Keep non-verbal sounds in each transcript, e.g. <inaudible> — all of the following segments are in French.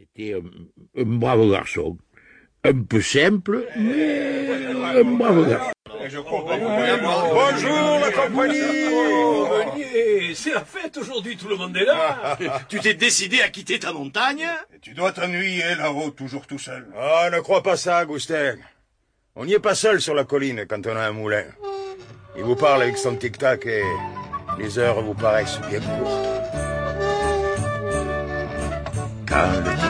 C'était un, un brave garçon. Un peu simple, mais un brave garçon. Bonjour la compagnie c'est la fête aujourd'hui, tout le monde est là. <laughs> tu t'es décidé à quitter ta montagne? Tu dois t'ennuyer là-haut, toujours tout seul. Ah, ne crois pas ça, Agustin. On n'y est pas seul sur la colline quand on a un moulin. Il vous parle avec son tic-tac et les heures vous paraissent bien courtes. Quand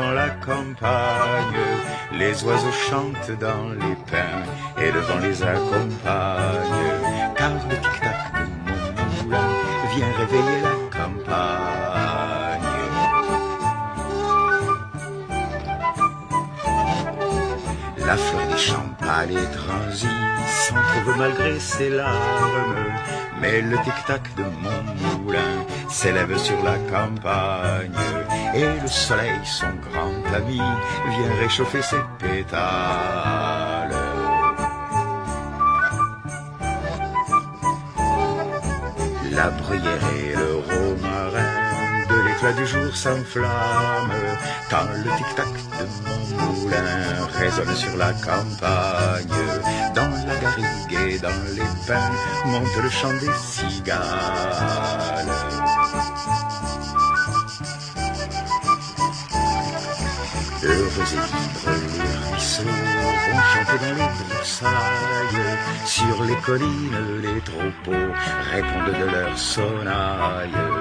dans la campagne, les oiseaux chantent dans les pins et le vent les accompagne. Car le tic-tac de mon moulin vient réveiller la campagne. La fleur des champs pâle et transie s'en trouve malgré ses larmes. Mais le tic-tac de mon moulin s'élève sur la campagne. Et le soleil, son grand ami, vient réchauffer ses pétales. La bruyère et le romarin de l'éclat du jour s'enflamment quand le tic-tac de mon moulin résonne sur la campagne. Dans la garrigue et dans les pins monte le chant des cigales. Heureux et libres, les ruisseaux vont chanter dans les broussailles. Sur les collines, les troupeaux répondent de leur sonnaille.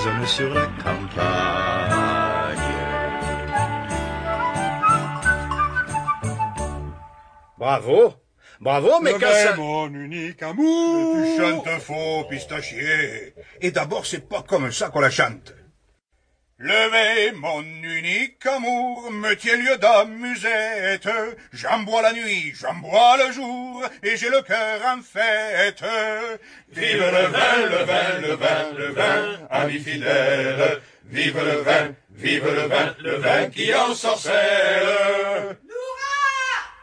Résonne sur la campagne. Bravo Bravo, mais quand ça... mon unique amour. Tu chantes faux, pistachier. Et d'abord, c'est pas comme ça qu'on la chante. Levez mon unique amour, me tient lieu d'amusette. J'en bois la nuit, j'en bois le jour, et j'ai le cœur en fête. Vive le vin, le vin, le vin, le vin, ami fidèle. Vive le vin, vive le vin, le vin qui en sorcelle.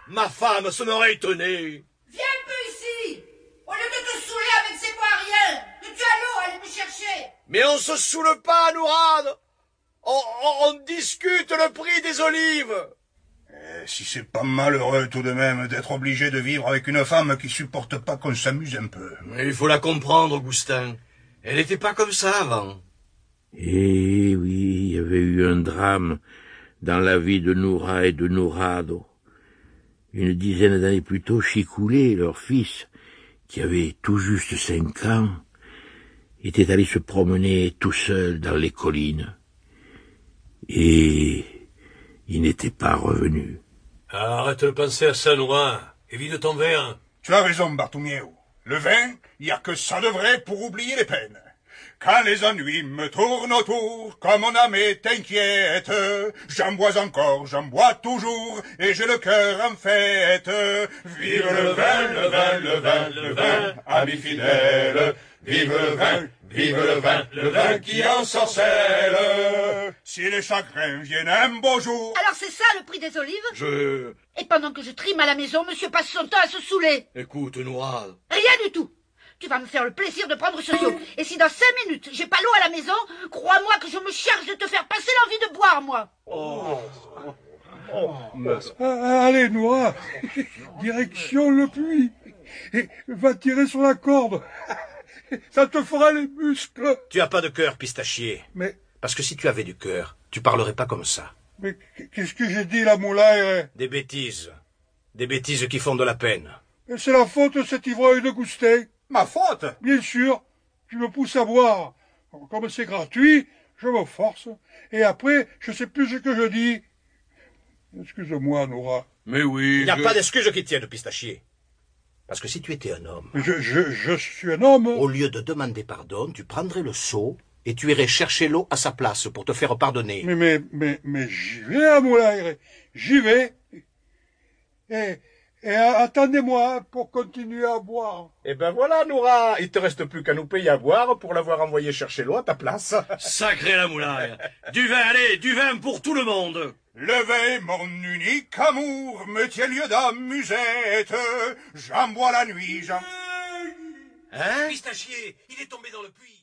Ma femme se m'aurait étonné. Viens un peu ici Au lieu de te saouler avec ces bois rien Que tu as l'eau, allez me chercher Mais on se saoule pas, Nourad. On, on- on discute le prix des olives. Eh, Si c'est pas malheureux tout de même d'être obligé de vivre avec une femme qui supporte pas qu'on s'amuse un peu. Il faut la comprendre, Augustin. Elle n'était pas comme ça avant. Et oui, il y avait eu un drame dans la vie de Noura et de Nourado. Une dizaine d'années plus tôt, Chicoulé, leur fils, qui avait tout juste cinq ans, était allé se promener tout seul dans les collines. Et il n'était pas revenu. Arrête de penser à ça, Nourad. Évite ton verre. Tu as raison, Bartomeu. Le vin, il y a que ça de vrai pour oublier les peines. Quand les ennuis me tournent autour, comme mon âme est inquiète, j'en bois encore, j'en bois toujours, et j'ai le cœur en fête. Vive le vin, le vin, le vin, le vin, ami fidèle. Vive le vin, vive le vin, le vin qui en sorcelle. Si les chagrins viennent un beau jour, Alors c'est ça le prix des olives? Je... Et pendant que je trime à la maison, monsieur passe son temps à se saouler Écoute, Nourad. Rien du tout Tu vas me faire le plaisir de prendre ce seau. Et si dans cinq minutes, j'ai pas l'eau à la maison, crois-moi que je me charge de te faire passer l'envie de boire, moi Ah, Allez, Noah, <laughs> direction le puits. Et va tirer sur la corde. Ça te fera les muscles. Tu as pas de cœur, pistachier. Mais, Parce que si tu avais du cœur, tu parlerais pas comme ça. mais qu'est-ce que j'ai dit, la moulaille Des bêtises. Des bêtises qui font de la peine. C'est la faute de cet ivrogne de Goustet. ma faute? Bien sûr, tu me pousses à boire. Comme c'est gratuit, je me force. Et après, je sais plus ce que je dis. Excuse-moi, Nora. Mais oui. Il n'y a je- pas d'excuse qui tienne, pistachier. Parce que si tu étais un homme, Je, je, je suis un homme. au lieu de demander pardon, tu prendrais le seau et tu irais chercher l'eau à sa place pour te faire pardonner. Mais, mais, mais, mais j'y vais à Moulin, j'y vais. Et, et attendez-moi pour continuer à boire. Eh ben voilà, Noura, il te reste plus qu'à nous payer à boire pour l'avoir envoyé chercher l'eau à ta place. Sacré la moulaille. Du vin, allez, du vin pour tout le monde. Levez mon unique amour, me tient lieu d'amusette. J'en bois la nuit, j'en... Hein? Pistachier, il est tombé dans le puits.